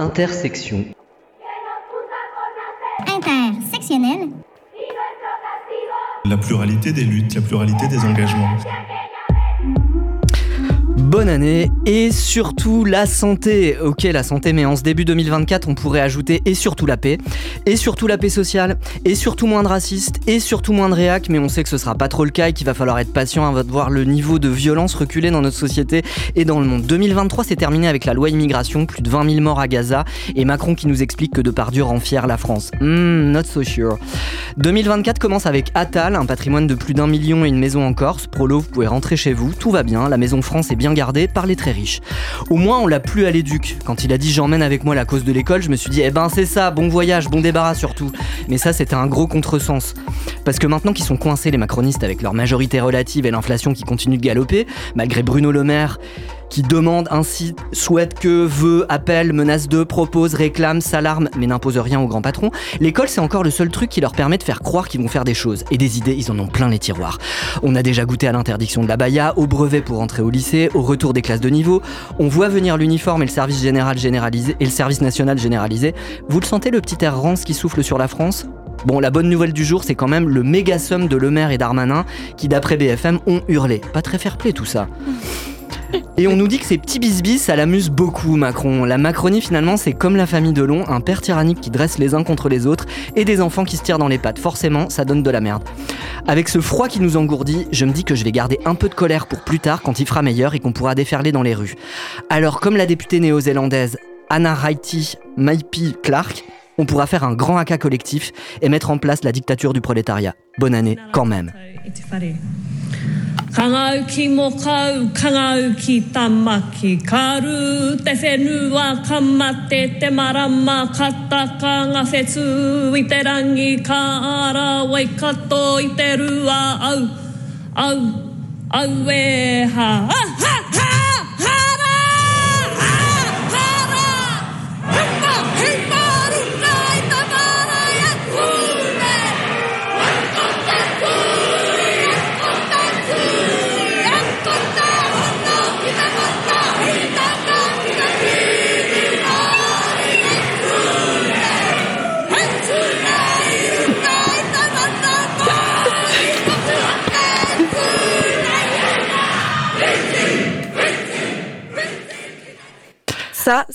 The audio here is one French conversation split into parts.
Intersection. Intersectionnel. La pluralité des luttes, la pluralité des engagements bonne année et surtout la santé. Ok, la santé, mais en ce début 2024, on pourrait ajouter et surtout la paix, et surtout la paix sociale, et surtout moins de racistes, et surtout moins de réac, mais on sait que ce sera pas trop le cas et qu'il va falloir être patient avant de voir le niveau de violence reculer dans notre société et dans le monde. 2023 s'est terminé avec la loi immigration, plus de 20 000 morts à Gaza, et Macron qui nous explique que Depardieu rend fier la France. Hmm, not so sure. 2024 commence avec Atal, un patrimoine de plus d'un million et une maison en Corse. Prolo, vous pouvez rentrer chez vous, tout va bien, la maison France est bien gardé par les très riches. Au moins, on l'a plus à l'éduc. Quand il a dit j'emmène avec moi la cause de l'école, je me suis dit, eh ben c'est ça, bon voyage, bon débarras surtout. Mais ça, c'était un gros contresens. Parce que maintenant qu'ils sont coincés, les macronistes, avec leur majorité relative et l'inflation qui continue de galoper, malgré Bruno Le Maire qui demande ainsi, souhaite que, veut, appelle, menace de, propose, réclame, s'alarme, mais n'impose rien aux grands patrons, l'école c'est encore le seul truc qui leur permet de faire croire qu'ils vont faire des choses. Et des idées, ils en ont plein les tiroirs. On a déjà goûté à l'interdiction de la baya, au brevet pour entrer au lycée, au retour des classes de niveau. On voit venir l'uniforme et le service et le service national généralisé. Vous le sentez le petit air rance qui souffle sur la France? Bon, la bonne nouvelle du jour, c'est quand même le méga somme de Le Maire et Darmanin qui, d'après BFM, ont hurlé. Pas très fair-play tout ça. Et on nous dit que ces petits bisbis, ça l'amuse beaucoup, Macron. La Macronie, finalement, c'est comme la famille Delon, un père tyrannique qui dresse les uns contre les autres et des enfants qui se tirent dans les pattes. Forcément, ça donne de la merde. Avec ce froid qui nous engourdit, je me dis que je vais garder un peu de colère pour plus tard quand il fera meilleur et qu'on pourra déferler dans les rues. Alors, comme la députée néo-zélandaise Anna Raiti Maipi Clark, on pourra faire un grand haka collectif et mettre en place la dictature du prolétariat. Bonne année quand même. Kangau ki mokau, kangau ki tamaki. Karu te whenua kamate te marama Kataka ngā whetu i te rangi Ka ara wai kato i te rua au Au, au e ha. Ha, ha,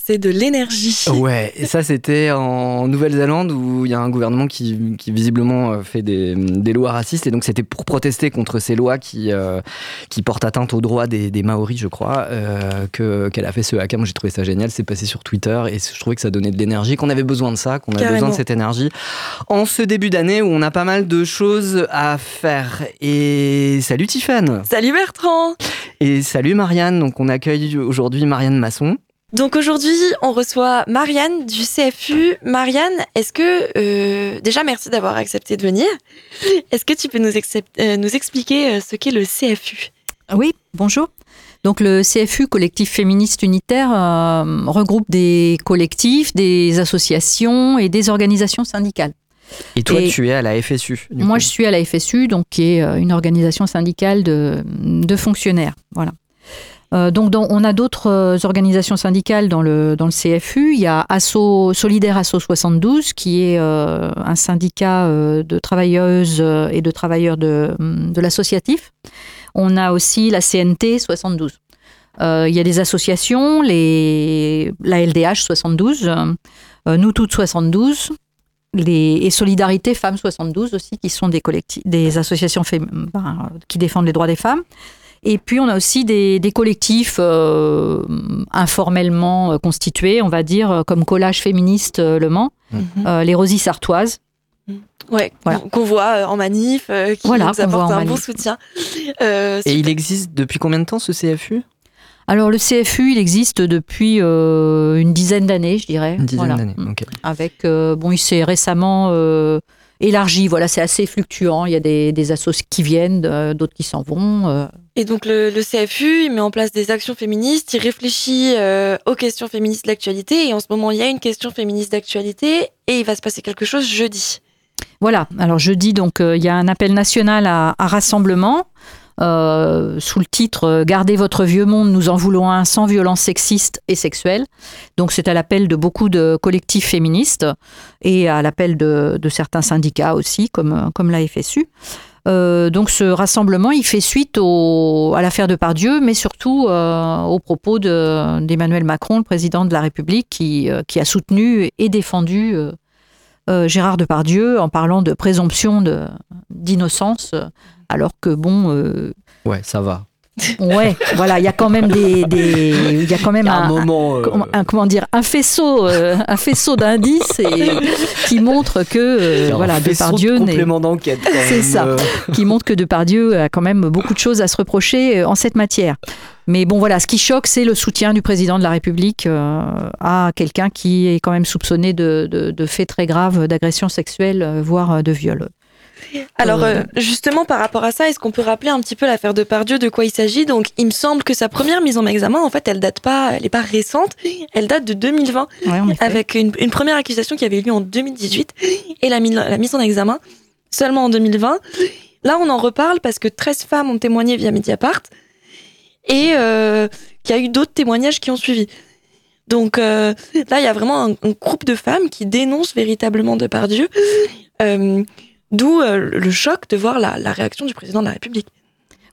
c'est de l'énergie. Ouais, et ça, c'était en Nouvelle-Zélande où il y a un gouvernement qui, visiblement euh, fait des, lois racistes. Et donc, c'était pour protester contre ces lois qui, euh, qui portent atteinte aux droits des, Maoris, je crois, euh, que, qu'elle a fait ce hack. Moi, j'ai trouvé ça génial. C'est passé sur Twitter et je trouvais que ça donnait de l'énergie, qu'on avait besoin de ça, qu'on avait besoin de cette énergie en ce début d'année où on a pas mal de choses à faire. Et salut Tiffane. Salut Bertrand. Et salut Marianne. Donc, on accueille aujourd'hui Marianne Masson. Donc aujourd'hui, on reçoit Marianne du CFU. Marianne, est-ce que euh, déjà merci d'avoir accepté de venir. Est-ce que tu peux nous, euh, nous expliquer euh, ce qu'est le CFU Oui, bonjour. Donc le CFU, collectif féministe unitaire, regroupe des collectifs, des associations et des organisations syndicales. Et toi, tu es à la FSU Moi, je suis à la FSU, donc qui est une organisation syndicale de, de fonctionnaires. Voilà. Euh, donc, on a d'autres euh, organisations syndicales dans le, dans CFU. Il y a Asso, Solidaire Asso 72, qui est euh, un syndicat de travailleuses et de travailleurs de, l'associatif. On a aussi la CNT 72. il y a des associations, la LDH 72, Nous Toutes 72, les, et Solidarité Femmes 72 aussi, qui sont des associations qui défendent les droits des femmes. Et puis on a aussi des, collectifs euh, informellement euh, constitués, on va dire, euh, comme Collage féministe Le Mans, mhm. les Rosies Sartoises. Mhm. Ouais, qu'on voit en manif, qui nous apporte un bon soutien. Et il existe depuis combien de temps ce CFU alors le CFU, il existe depuis une dizaine d'années, je dirais. Une dizaine d'années, ok. Avec, bon, il s'est récemment élargi. Voilà, c'est assez fluctuant. Il y a des, des assos qui viennent, euh, d'autres qui s'en vont. Euh. Et donc le, CFU, il met en place des actions féministes, il réfléchit euh, aux questions féministes de l'actualité. Et en ce moment, il y a une question féministe d'actualité et il va se passer quelque chose jeudi. Voilà. Alors jeudi, donc il y a un appel national à, rassemblement. Euh, sous le titre Gardez votre vieux monde, nous en voulons un sans violence sexiste et sexuelle. Donc c'est à l'appel de beaucoup de collectifs féministes et à l'appel de, certains syndicats aussi, comme, comme la FSU. Euh, donc ce rassemblement, il fait suite à l'affaire de Pardieu, mais surtout euh, aux propos d'Emmanuel Macron, le président de la République, qui, euh, qui a soutenu et défendu Gérard Depardieu en parlant de présomption d'innocence, alors que bon... ouais, ça va. Ouais, voilà, il y a quand même des, il y a quand même un, moment, euh, un, comment dire, un faisceau, euh, un faisceau d'indices qui montre que euh, voilà, Depardieu n'est. d'enquête. C'est ça, qui montre que Depardieu a quand même beaucoup de choses à se reprocher en cette matière. Mais bon, voilà, ce qui choque, c'est le soutien du président de la République à quelqu'un qui est quand même soupçonné de, de faits très graves d'agression sexuelle, voire de viol. Alors euh, justement par rapport à ça, est-ce qu'on peut rappeler un petit peu l'affaire de Pardieu, de quoi il s'agit? Donc il me semble que sa première mise en examen, en fait, elle date pas, elle est pas récente, elle date de 2020, avec une, première accusation qui avait eu lieu en 2018 et la, la mise en examen seulement en 2020. Là, on en reparle parce que 13 femmes ont témoigné via Mediapart et euh, qu'il y a eu d'autres témoignages qui ont suivi. Donc euh, là, il y a vraiment un, groupe de femmes qui dénoncent véritablement Depardieu. Euh, D'où euh, le choc de voir la, réaction du président de la République.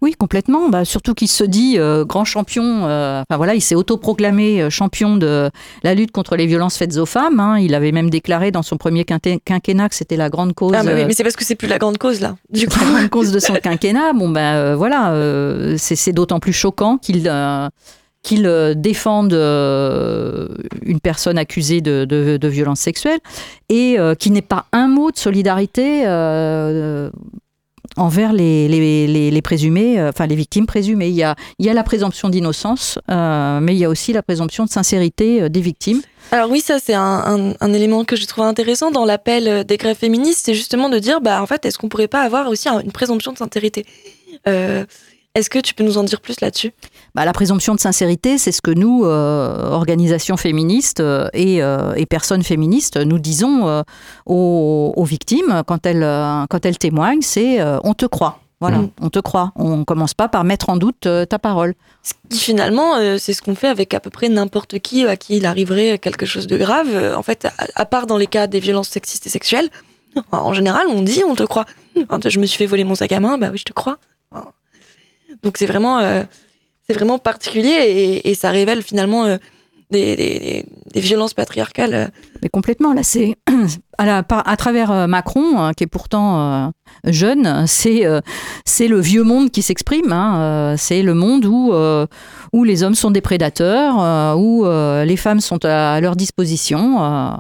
Oui, complètement. Bah, surtout qu'il se dit euh, grand champion. Euh, enfin voilà, il s'est autoproclamé champion de la lutte contre les violences faites aux femmes. Hein. Il avait même déclaré dans son premier quinquennat que c'était la grande cause. Ah, mais, c'est parce que c'est plus la grande cause là. Du coup. La grande cause de son quinquennat. Bon ben voilà, c'est d'autant plus choquant qu'il qu'il euh, défende euh, une personne accusée de, de, violence sexuelle et euh, qui n'ait pas un mot de solidarité envers les, les, les, présumés, enfin les victimes présumées. Il y a, il y a la présomption d'innocence, mais il y a aussi la présomption de sincérité des victimes. Alors oui, ça c'est un, élément que je trouve intéressant dans l'appel des grèves féministes, c'est justement de dire, bah en fait, est-ce qu'on pourrait pas avoir aussi une présomption de sincérité? Est-ce que tu peux nous en dire plus là-dessus? Bah, La présomption de sincérité, c'est ce que nous, euh, organisations féministes euh, euh, et, personnes féministes, nous disons aux, victimes quand elles, quand elles témoignent, c'est on te croit. Voilà, mm. on te croit. On ne commence pas par mettre en doute ta parole. Ce qui finalement, c'est ce qu'on fait avec à peu près n'importe qui à qui il arriverait quelque chose de grave. En fait, à, part dans les cas des violences sexistes et sexuelles, en général, on dit on te croit. Quand je me suis fait voler mon sac à main, bah oui, je te crois. Donc c'est vraiment, euh, vraiment particulier et, ça révèle finalement euh, des, violences patriarcales. Euh. Mais complètement, là, c'est à, à, travers Macron, hein, qui est pourtant jeune, c'est c'est le vieux monde qui s'exprime. Hein, c'est le monde où, où les hommes sont des prédateurs, où les femmes sont à, leur disposition,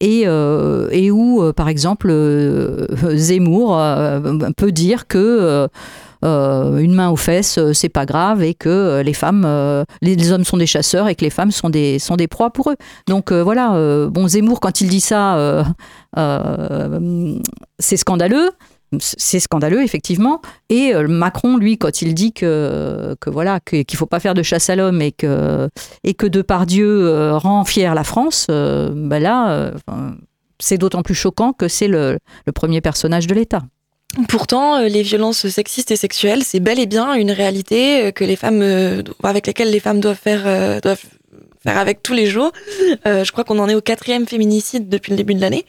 et, et où, par exemple, Zemmour peut dire que une main aux fesses, euh, c'est pas grave, et que euh, les femmes, les, hommes sont des chasseurs et que les femmes sont des, proies pour eux. Donc voilà, bon, Zemmour, quand il dit ça, c'est scandaleux c'est scandaleux effectivement. Et Macron, lui, quand il dit que, que voilà qu'il faut pas faire de chasse à l'homme et que et que Depardieu rend fière la France, ben là, c'est d'autant plus choquant que c'est le premier personnage de l'État. Pourtant, euh, les violences sexistes et sexuelles, c'est bel et bien une réalité euh, que les femmes, euh, avec laquelle les femmes doivent faire, doivent faire avec tous les jours. je crois qu'on en est au quatrième féminicide depuis le début de l'année.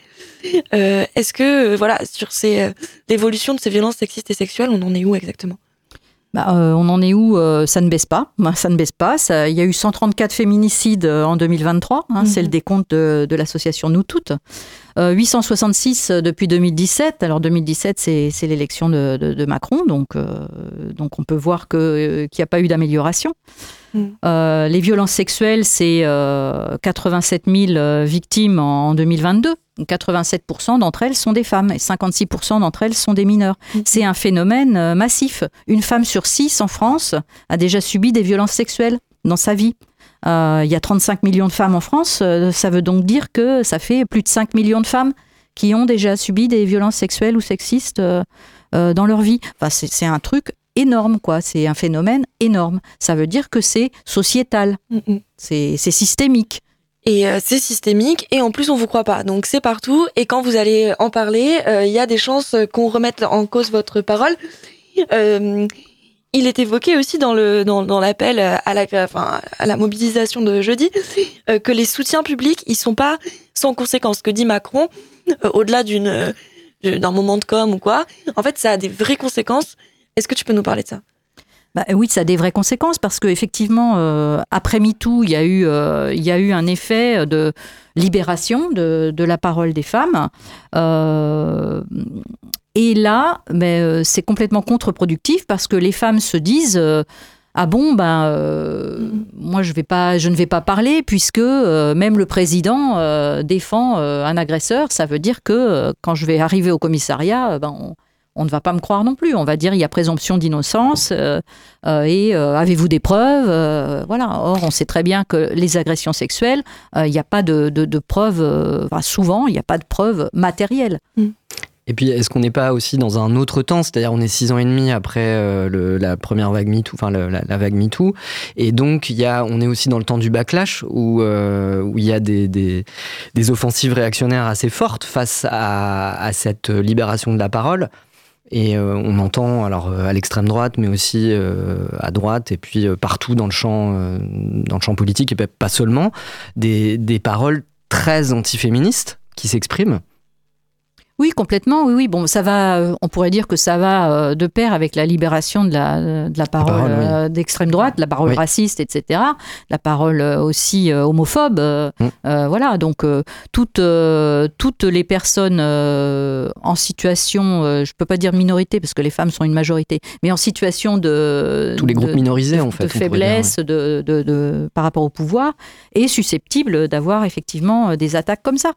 Est-ce que, voilà, sur ces, l'évolution de ces violences sexistes et sexuelles, on en est où exactement? Bah, on en est où Ça ne baisse pas. Bah, ça ne baisse pas. il y a eu 134 féminicides en 2023. Hein, C'est mhm. le décompte de, de l'association Nous Toutes. 866 euh, depuis 2017. Alors 2017, c'est l'élection de, Macron, donc, euh, donc on peut voir euh, qu'il n'y a pas eu d'amélioration. Mm. les violences sexuelles, c'est 87 000 victimes en, 2022. 87% d'entre elles sont des femmes et 56% d'entre elles sont des mineurs. Mm. C'est un phénomène massif. Une femme sur six en France a déjà subi des violences sexuelles dans sa vie. Euh, il y a 35 millions de femmes en France. Euh, ça veut donc dire que ça fait plus de 5 millions de femmes qui ont déjà subi des violences sexuelles ou sexistes euh, dans leur vie. Enfin, c'est un truc énorme, quoi. C'est un phénomène énorme. Ça veut dire que c'est sociétal, mm, mm. c'est systémique. Et c'est systémique, et en plus on vous croit pas. Donc c'est partout, et quand vous allez en parler, il y a des chances qu'on remette en cause votre parole. il est évoqué aussi dans le dans, dans l'appel à la enfin, à la mobilisation de jeudi euh, que les soutiens publics ils sont pas sans conséquence. Que dit Macron euh, au-delà d'une d'un moment de com ou quoi, en fait ça a des vraies conséquences. Est-ce que tu peux nous parler de ça? Bah, oui, ça a des vraies conséquences parce qu'effectivement, euh, après MeToo, il y, a eu, euh, il y a eu un effet de libération de, la parole des femmes. Euh, et là, ben, c'est complètement contre-productif parce que les femmes se disent ah bon ben moi je vais pas je ne vais pas parler puisque même le président défend un agresseur ça veut dire que quand je vais arriver au commissariat ben on, on ne va pas me croire non plus. On va dire il y a présomption d'innocence euh, euh, et euh, avez-vous des preuves Voilà. Or, on sait très bien que les agressions sexuelles, il n'y a pas de, preuves. souvent, il n'y a pas de preuves matérielles. Mm. Et puis, est-ce qu'on n'est pas aussi dans un autre temps? C'est-à-dire, on est six ans et demi après la première vague MeToo, enfin la, vague MeToo, et donc il y a, on est aussi dans le temps du backlash où où il y a des, des, offensives réactionnaires assez fortes face à cette libération de la parole. Et euh, on entend alors euh, à l'extrême droite, mais aussi euh, à droite, et puis partout dans le champ, dans le champ politique, et pas seulement, des, des paroles très antiféministes qui s'expriment. Oui, complètement. Oui, oui. Bon, ça va. Euh, on pourrait dire que ça va euh, de pair avec la libération de la, de la parole, euh, d'extrême droite, la parole raciste, etc. La parole aussi homophobe. Mm. voilà. Donc toutes toutes les personnes en situation, je peux pas dire minorité parce que les femmes sont une majorité, mais en situation de tous les groupes minorisés en fait, de faiblesse, de, de, de, par rapport au pouvoir, est susceptible d'avoir effectivement des attaques comme ça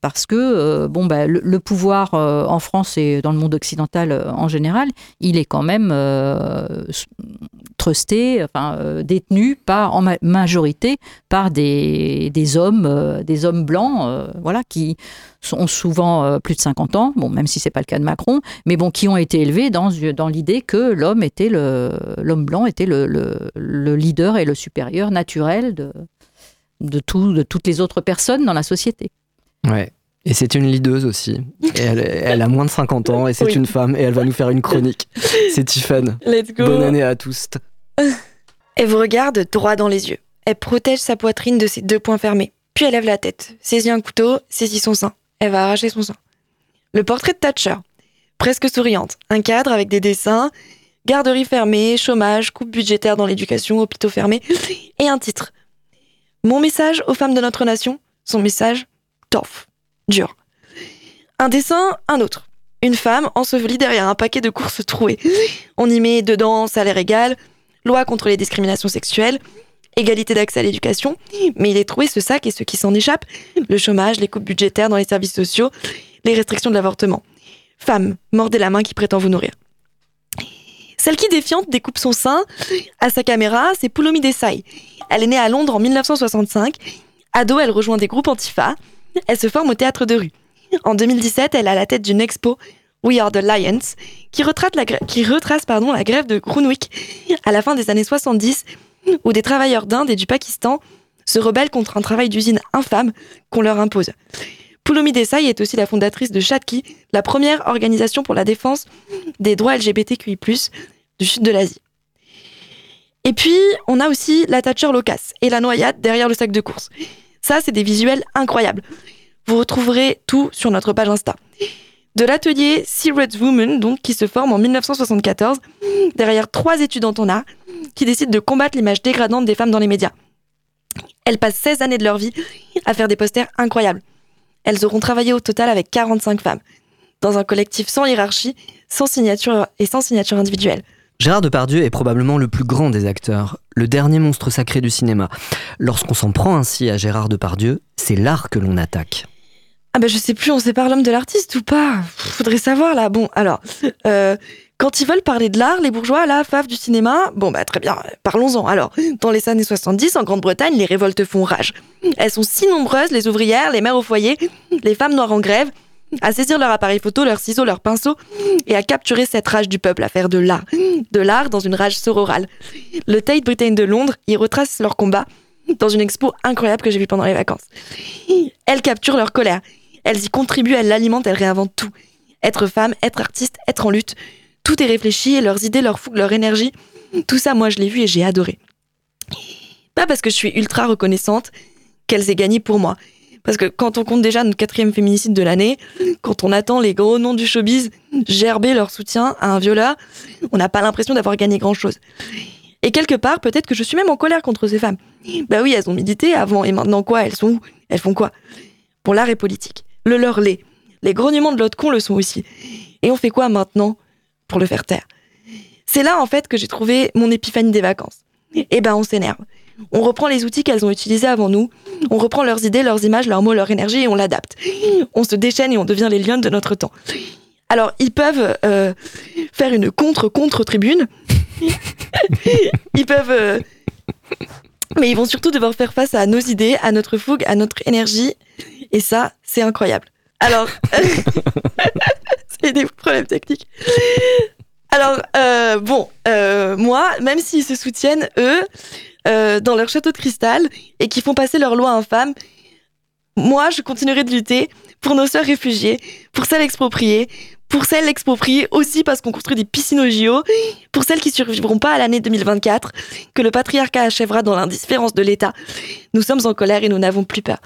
parce que euh, bon, bah, le, pouvoir euh, en France et dans le monde occidental euh, en général, il est quand même trusté, enfin, détenu par, en majorité par des, hommes, des hommes blancs, voilà, qui ont souvent plus de 50 ans, bon, même si c'est pas le cas de Macron, mais bon, qui ont été élevés dans, l'idée que l'homme était l'homme blanc était le, le, leader et le supérieur naturel de toutes les autres personnes dans la société. Ouais. Et c'est une leaduse aussi. Et elle, a moins de 50 ans et c'est une femme et elle va nous faire une chronique. C'est Tiffany. Let's go. Bonne année à tous. Elle vous regarde droit dans les yeux. Elle protège sa poitrine de ses deux poings fermés. Puis elle lève la tête, saisit un couteau, saisit son sein. Elle va arracher son sein. Le portrait de Thatcher. Presque souriante. Un cadre avec des dessins. Garderie fermée, chômage, coupe budgétaire dans l'éducation, hôpitaux fermés. Et un titre. Mon message aux femmes de notre nation. Son message, tough dur. Un dessin, un autre. Une femme ensevelie derrière un paquet de courses trouées. On y met dedans salaire égal, loi contre les discriminations sexuelles, égalité d'accès à l'éducation, mais il est trouvé ce sac et ce qui s'en échappe, le chômage, les coupes budgétaires dans les services sociaux, les restrictions de l'avortement. Femme, mordez la main qui prétend vous nourrir. Celle qui défiante découpe son sein à sa caméra, c'est Poulomi Desai. Elle est née à Londres en 1965. Ado, elle rejoint des groupes antifa. Elle se forme au théâtre de rue. En 2017, elle a la tête d'une expo We Are the Lions, qui, retrace la, grève de Grunwick à la fin des années 70, où des travailleurs d'Inde et du Pakistan se rebellent contre un travail d'usine infâme qu'on leur impose. Poulomi Desai est aussi la fondatrice de Chatki, la première organisation pour la défense des droits LGBTQI+, du sud de l'Asie. Et puis, on a aussi la Thatcher Locas et la noyade derrière le sac de course. Ça, c'est des visuels incroyables. Vous retrouverez tout sur notre page Insta. De l'atelier Sea Red Woman, donc, qui se forme en 1974, derrière trois étudiantes en art, qui décident de combattre l'image dégradante des femmes dans les médias. Elles passent 16 années de leur vie à faire des posters incroyables. Elles auront travaillé au total avec 45 femmes, dans un collectif sans hiérarchie, sans signature et sans signature individuelle. Gérard Depardieu est probablement le plus grand des acteurs, le dernier monstre sacré du cinéma. Lorsqu'on s'en prend ainsi à Gérard Depardieu, c'est l'art que l'on attaque. Ah ben je sais plus, on sépare l'homme de l'artiste ou pas Faudrait savoir là. Bon, alors, euh, quand ils veulent parler de l'art, les bourgeois, la fave du cinéma, bon bah très bien, parlons-en. Alors, dans les années 70, en Grande-Bretagne, les révoltes font rage. Elles sont si nombreuses, les ouvrières, les mères au foyer, les femmes noires en grève, à saisir leur appareil photo, leurs ciseaux, leurs pinceaux, et à capturer cette rage du peuple, à faire de l'art. De l'art dans une rage sororale. Le Tate Britain de Londres y retrace leur combat dans une expo incroyable que j'ai vue pendant les vacances. Elles capturent leur colère. Elles y contribuent, elles l'alimentent, elles réinventent tout. Être femme, être artiste, être en lutte. Tout est réfléchi, leurs idées, leur fougue, leur énergie. Tout ça, moi, je l'ai vu et j'ai adoré. Pas parce que je suis ultra reconnaissante qu'elles aient gagné pour moi. Parce que quand on compte déjà notre quatrième féminicide de l'année, quand on attend les gros noms du showbiz gerber leur soutien à un violeur, on n'a pas l'impression d'avoir gagné grand-chose. Et quelque part, peut-être que je suis même en colère contre ces femmes. Bah oui, elles ont médité avant, et maintenant quoi? Elles sont où? Elles font quoi? Bon, l'art est politique. Le leur l'est. Les grognements de l'autre con le sont aussi. Et on fait quoi maintenant pour le faire taire? C'est là, en fait, que j'ai trouvé mon épiphanie des vacances. Eh ben, on s'énerve. On reprend les outils qu'elles ont utilisés avant nous, on reprend leurs idées, leurs images, leurs mots, leur énergie et on l'adapte. On se déchaîne et on devient les lions de notre temps. Alors, ils peuvent euh, faire une contre-contre-tribune. ils peuvent... Euh, mais ils vont surtout devoir faire face à nos idées, à notre fougue, à notre énergie. Et ça, c'est incroyable. Alors, c'est des problèmes techniques. Alors, euh, bon, moi, même s'ils se soutiennent, eux, euh, dans leur château de cristal et qui font passer leurs lois infâmes, moi, je continuerai de lutter pour nos sœurs réfugiées, pour celles expropriées, pour celles expropriées aussi parce qu'on construit des piscines au JO, pour celles qui survivront pas à l'année 2024, que le patriarcat achèvera dans l'indifférence de l'État. Nous sommes en colère et nous n'avons plus peur.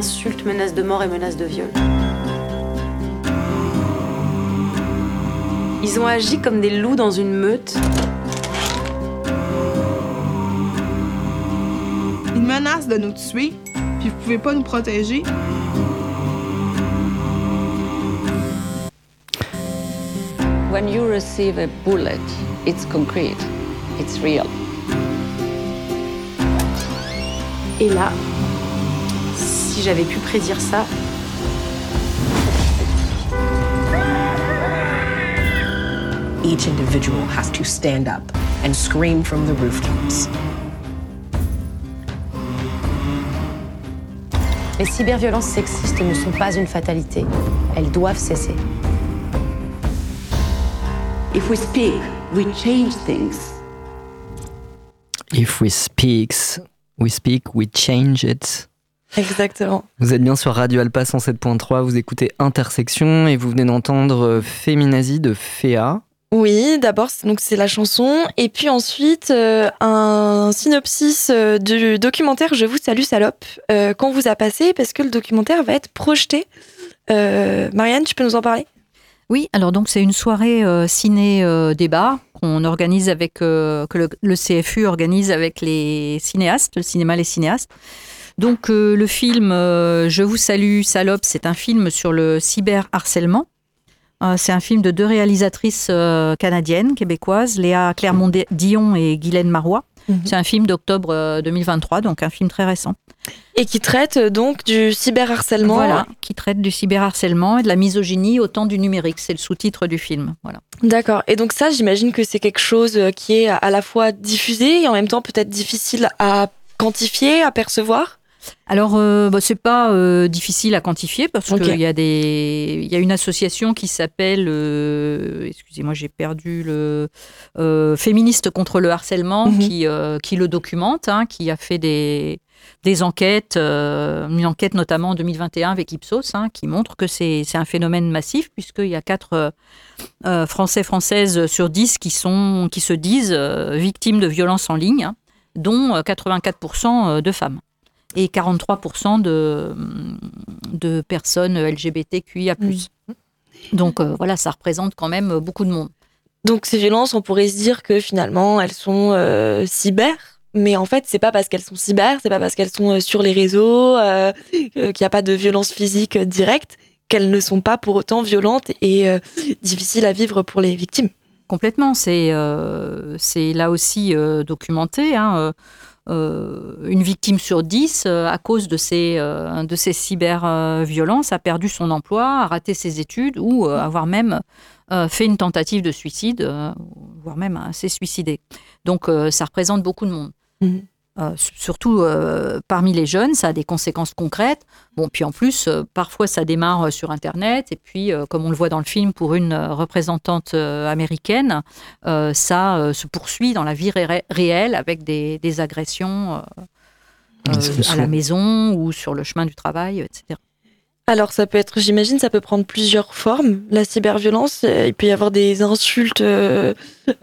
Insultes, menaces de mort et menaces de viol. Ils ont agi comme des loups dans une meute. Une menace de nous tuer, puis vous pouvez pas nous protéger. When you receive a bullet, it's concrete, it's real. Et là, si j'avais pu prédire ça. Each individual has to stand up and scream from the rooftops. Les cyberviolences sexistes ne sont pas une fatalité. Elles doivent cesser. If we speak, we change things. If we speak, we speak, we change it. Exactement. Vous êtes bien sur Radio Alpa 107.3, vous écoutez Intersection et vous venez d'entendre euh, Féminazie de Féa. Oui, d'abord donc c'est la chanson et puis ensuite euh, un synopsis euh, du documentaire Je vous salue salope qu'on vous a passé parce que le documentaire va être projeté. Marianne, tu peux nous en parler? Oui, alors donc c'est une soirée ciné-débat qu'on organise avec, que le, CFU organise avec les cinéastes, le cinéma les cinéastes. Donc le film Je vous salue, salope, c'est un film sur le cyberharcèlement. c'est un film de deux réalisatrices canadiennes, québécoises, Léa Clermont-Dion et Guylaine Marois. Mhm. C'est un film d'octobre 2023, euh, donc un film très récent. Et qui traite euh, donc du cyberharcèlement. Voilà, qui traite du cyberharcèlement et de la misogynie au temps du numérique. C'est le sous-titre du film. Voilà. D'accord. Et donc ça, j'imagine que c'est quelque chose euh, qui est à la fois diffusé et en même temps peut-être difficile à quantifier, à percevoir? Alors, euh, bah, c'est pas euh, difficile à quantifier parce qu'il y a des, il y a une association qui s'appelle, euh, excusez-moi, j'ai perdu le féministe contre le harcèlement mhm. qui qui le documente, hein, qui a fait des des enquêtes, une enquête notamment en 2021 avec Ipsos, hein, qui montre que c'est un phénomène massif, puisqu'il y a 4 Français, Françaises sur 10 qui, sont, qui se disent victimes de violences en ligne, hein, dont 84% de femmes et 43% de, de personnes LGBTQIA+. Mm. Donc euh, voilà, ça représente quand même beaucoup de monde. Donc ces violences, on pourrait se dire que finalement elles sont euh, cyber, mais en fait c'est pas parce qu'elles sont cyber, c'est pas parce qu'elles sont euh, sur les réseaux, qu'il n'y a pas de violence physique directe, qu'elles ne sont pas pour autant violentes et difficiles à vivre pour les victimes. Complètement, c'est là aussi documenté. Hein, une victime sur dix, euh, à cause de ces, euh, de ces cyber-violences, a perdu son emploi, a raté ses études ou avoir même fait une tentative de suicide, voire même s'est suicidé. Donc ça représente beaucoup de monde. Mmh. Euh, surtout euh, parmi les jeunes, ça a des conséquences concrètes. Bon, puis en plus, euh, parfois ça démarre sur Internet, et puis, comme on le voit dans le film pour une représentante américaine, ça se poursuit dans la vie réelle avec des, des agressions à la maison ou sur le chemin du travail, etc. Alors ça peut être, j'imagine, ça peut prendre plusieurs formes. La cyberviolence, euh, il peut y avoir des insultes euh,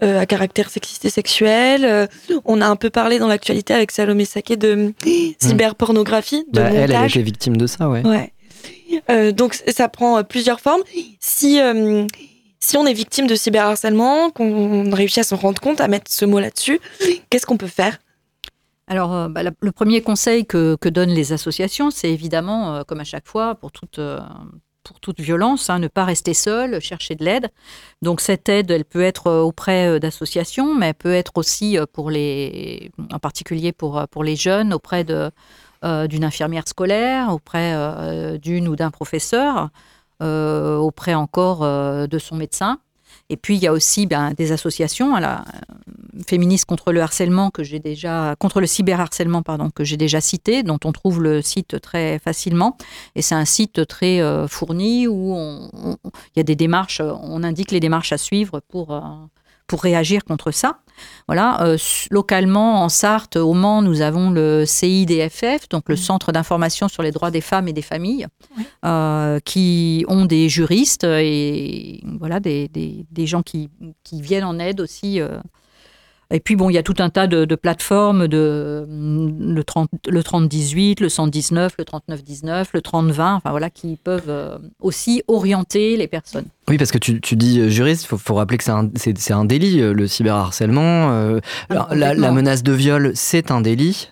euh, à caractère sexiste et sexuel. on a un peu parlé dans l'actualité avec Salomé Saké de mm. cyberpornographie, de bah, Elle, elle été victime de ça, ouais. ouais. donc ça prend plusieurs formes. Si si on est victime de cyberharcèlement, qu'on réussit à s'en rendre compte, à mettre ce mot là-dessus, qu'est-ce qu'on peut faire? Alors, euh, bah, le premier conseil que, donnent les associations, c'est évidemment, euh, comme à chaque fois, pour toute, euh, violence, hein, ne pas rester seul, chercher de l'aide. Donc, cette aide, elle peut être auprès d'associations, mais elle peut être aussi pour les, en particulier pour, les jeunes, auprès d'une infirmière scolaire, auprès d'une ou d'un professeur, auprès encore de son médecin. Et puis il y a aussi ben, des associations, à la, féministes contre le harcèlement que j'ai déjà contre le cyberharcèlement pardon que j'ai déjà cité, dont on trouve le site très facilement. Et c'est un site très euh, fourni où il y a des démarches, on indique les démarches à suivre pour euh, pour réagir contre ça. Voilà, euh, localement en Sarthe, au Mans, nous avons le CIDFF, donc le mmh. Centre d'information sur les droits des femmes et des familles, euh, qui ont des juristes et voilà des, des, des gens qui, qui, viennent en aide aussi euh, et puis, bon, il y a tout un tas de, plateformes, de, le, 30, le 3018, le 119, le 3919, le 3020, enfin voilà, qui peuvent euh, aussi orienter les personnes. Oui, parce que tu, tu dis euh, juriste, il faut, rappeler que c'est un, un, délit, euh, le cyberharcèlement. Ah, la, la, menace de viol, c'est un délit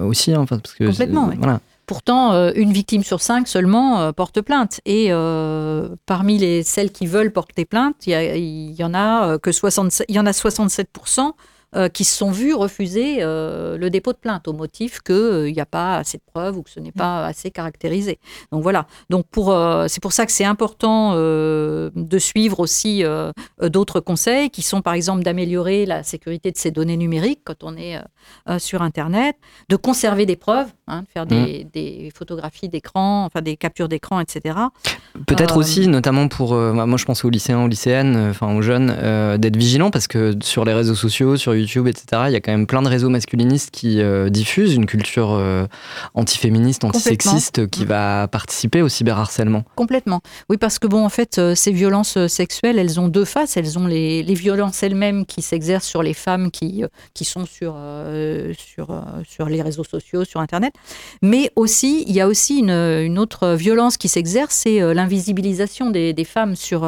aussi. Hein, parce que, Complètement, oui. Voilà. Pourtant, euh, une victime sur cinq seulement euh, porte plainte. Et euh, parmi les, celles qui veulent porter plainte, il y, a que 67, il y en a 67% euh, qui se sont vus refuser euh, le dépôt de plainte au motif qu'il euh, n'y a pas assez de preuves ou que ce n'est pas assez caractérisé. Donc voilà. Donc pour, c'est pour ça que c'est important de suivre aussi d'autres conseils qui sont par exemple d'améliorer la sécurité de ces données numériques quand on est sur Internet, de conserver des preuves, hein, de faire des, mmh. des photographies d'écran, enfin des captures d'écran, etc. Peut-être aussi, notamment pour, moi je pense aux lycéens, aux lycéennes, enfin aux jeunes, d'être vigilants parce que sur les réseaux sociaux, sur YouTube, etc., il y a quand même plein de réseaux masculinistes qui euh, diffusent une culture euh, antiféministe, antisexiste qui mm. va participer au cyberharcèlement. Complètement. Oui, parce que bon, en fait, euh, ces violences sexuelles, elles ont deux faces. Elles ont les, violences elles-mêmes qui s'exercent sur les femmes qui, qui sont sur, sur, sur les réseaux sociaux, sur Internet. Mais aussi, il y a aussi une, autre violence qui s'exerce, c'est l'invisibilisation des, femmes sur,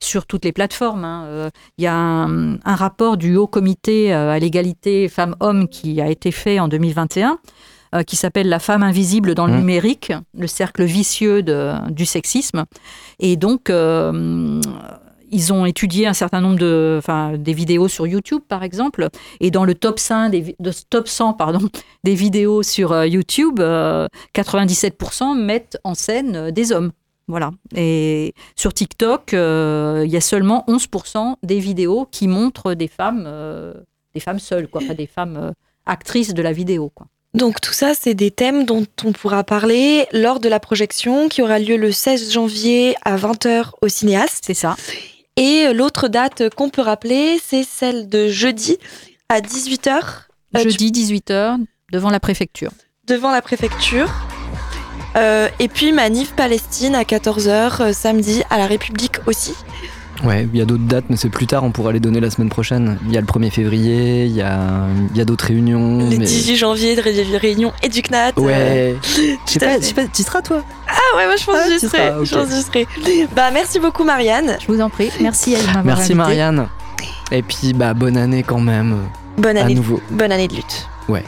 sur toutes les plateformes. Hein. Il y a un, rapport du Haut Comité à l'égalité femmes-hommes qui a été fait en 2021 qui s'appelle La femme invisible dans le mmh. numérique, le cercle vicieux de, du sexisme. Et donc, ils ont étudié un certain nombre de, enfin, des vidéos sur YouTube, par exemple, et dans le top 100 des, de, top 100, pardon, des vidéos sur euh, YouTube, 97% euh, mettent en scène euh, des hommes. Voilà. Et sur TikTok, il y a seulement 11% des vidéos qui montrent des femmes, des femmes seules, quoi, pas des femmes actrices de la vidéo, quoi. Donc tout ça, c'est des thèmes dont on pourra parler lors de la projection qui aura lieu le 16 janvier à 20h au cinéaste. C'est ça. Et l'autre date qu'on peut rappeler, c'est celle de jeudi à 18h. Euh, jeudi 18h devant la préfecture. Devant la préfecture. Euh, et puis Manif Palestine à 14h euh, samedi à la République aussi. Ouais, il y a d'autres dates, mais c'est plus tard, on pourra les donner la semaine prochaine. Il y a le 1er février, il y a, y a d'autres réunions. Le 18 janvier, de réunion et du CNAT. Ouais. Je sais pas, pas, tu seras toi? Ah ouais, moi je pense que j'y serai. serai. Bah merci beaucoup Marianne. Je vous en prie. Merci à Merci Marianne. Et puis bah bonne année quand même. Bonne année. À nouveau. Bonne année de lutte. Ouais.